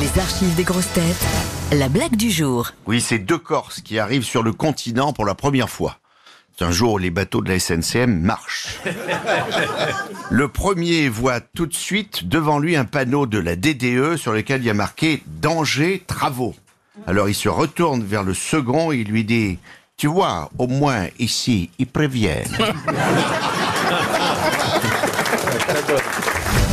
Les archives des grosses têtes. La blague du jour. Oui, c'est deux Corses qui arrivent sur le continent pour la première fois. C'est un jour où les bateaux de la SNCM marchent. Le premier voit tout de suite devant lui un panneau de la DDE sur lequel il y a marqué Danger travaux. Alors il se retourne vers le second et il lui dit Tu vois, au moins ici, ils préviennent.